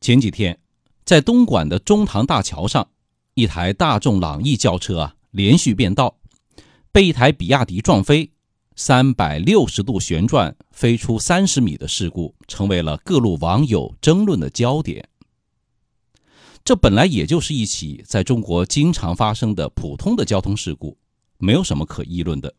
前几天，在东莞的中塘大桥上，一台大众朗逸轿车啊连续变道，被一台比亚迪撞飞，三百六十度旋转飞出三十米的事故，成为了各路网友争论的焦点。这本来也就是一起在中国经常发生的普通的交通事故，没有什么可议论的。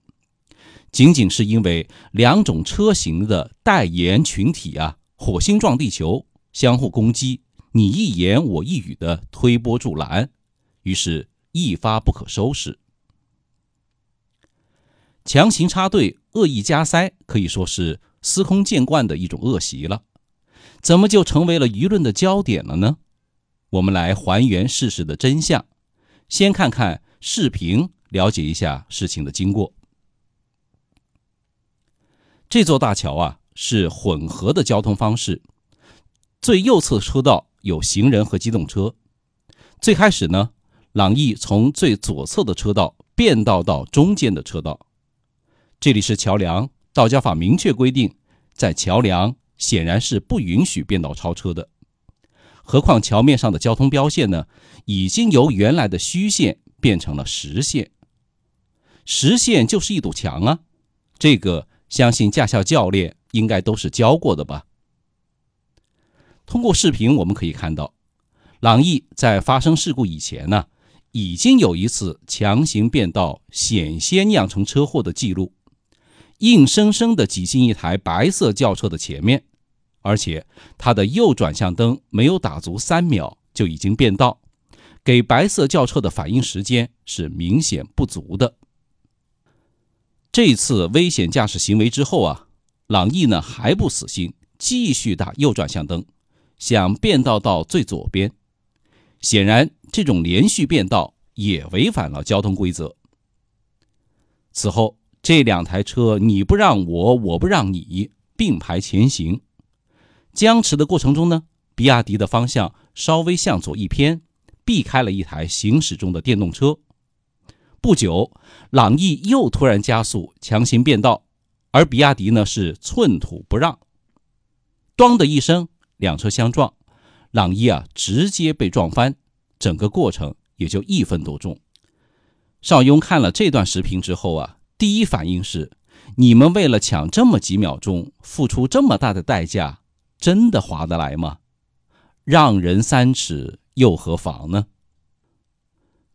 仅仅是因为两种车型的代言群体啊，火星撞地球，相互攻击，你一言我一语的推波助澜，于是一发不可收拾。强行插队、恶意加塞，可以说是司空见惯的一种恶习了，怎么就成为了舆论的焦点了呢？我们来还原事实的真相，先看看视频，了解一下事情的经过。这座大桥啊是混合的交通方式，最右侧车道有行人和机动车。最开始呢，朗逸从最左侧的车道变道到中间的车道。这里是桥梁，道交法明确规定，在桥梁显然是不允许变道超车的。何况桥面上的交通标线呢，已经由原来的虚线变成了实线。实线就是一堵墙啊，这个。相信驾校教练应该都是教过的吧。通过视频我们可以看到，朗逸在发生事故以前呢，已经有一次强行变道，险些酿成车祸的记录，硬生生的挤进一台白色轿车的前面，而且他的右转向灯没有打足三秒就已经变道，给白色轿车的反应时间是明显不足的。这次危险驾驶行为之后啊，朗逸呢还不死心，继续打右转向灯，想变道到最左边。显然，这种连续变道也违反了交通规则。此后，这两台车你不让我，我不让你，并排前行。僵持的过程中呢，比亚迪的方向稍微向左一偏，避开了一台行驶中的电动车。不久，朗逸又突然加速，强行变道，而比亚迪呢是寸土不让。咣的一声，两车相撞，朗逸啊直接被撞翻，整个过程也就一分多钟。邵雍看了这段视频之后啊，第一反应是：你们为了抢这么几秒钟，付出这么大的代价，真的划得来吗？让人三尺又何妨呢？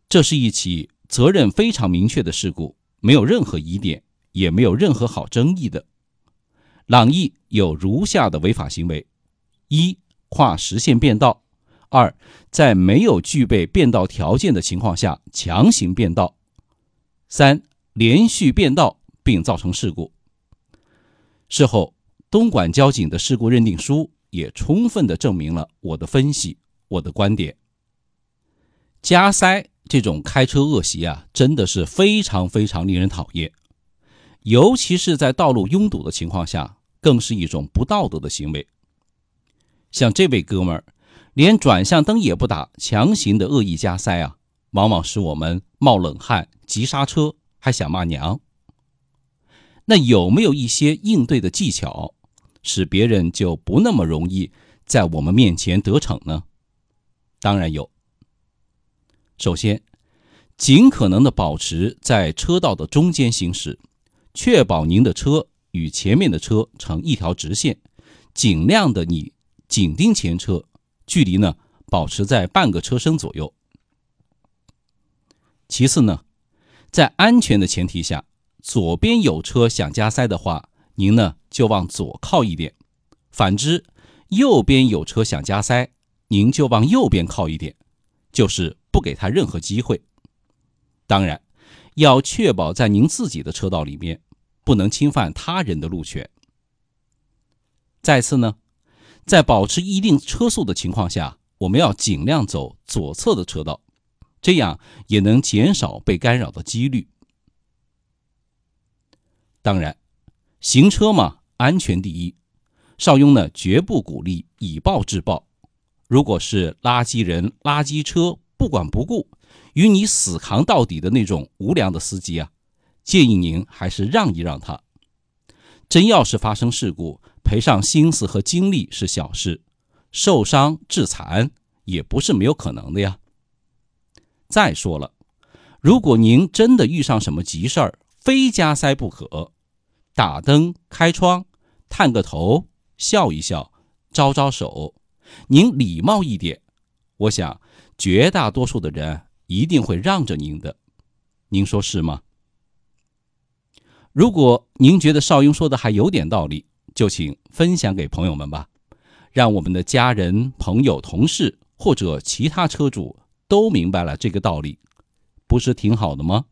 这是一起。责任非常明确的事故，没有任何疑点，也没有任何好争议的。朗逸有如下的违法行为：一、跨实线变道；二、在没有具备变道条件的情况下强行变道；三、连续变道并造成事故。事后，东莞交警的事故认定书也充分的证明了我的分析，我的观点。加塞。这种开车恶习啊，真的是非常非常令人讨厌，尤其是在道路拥堵的情况下，更是一种不道德的行为。像这位哥们儿，连转向灯也不打，强行的恶意加塞啊，往往使我们冒冷汗、急刹车，还想骂娘。那有没有一些应对的技巧，使别人就不那么容易在我们面前得逞呢？当然有。首先，尽可能的保持在车道的中间行驶，确保您的车与前面的车成一条直线，尽量的你紧盯前车，距离呢保持在半个车身左右。其次呢，在安全的前提下，左边有车想加塞的话，您呢就往左靠一点；反之，右边有车想加塞，您就往右边靠一点，就是。不给他任何机会。当然，要确保在您自己的车道里面，不能侵犯他人的路权。再次呢，在保持一定车速的情况下，我们要尽量走左侧的车道，这样也能减少被干扰的几率。当然，行车嘛，安全第一。邵雍呢，绝不鼓励以暴制暴。如果是垃圾人、垃圾车。不管不顾，与你死扛到底的那种无良的司机啊，建议您还是让一让他。真要是发生事故，赔上心思和精力是小事，受伤致残也不是没有可能的呀。再说了，如果您真的遇上什么急事儿，非加塞不可，打灯、开窗、探个头、笑一笑、招招手，您礼貌一点，我想绝大多数的人一定会让着您的。您说是吗？如果您觉得邵英说的还有点道理，就请分享给朋友们吧，让我们的家人、朋友、同事或者其他车主都明白了这个道理，不是挺好的吗？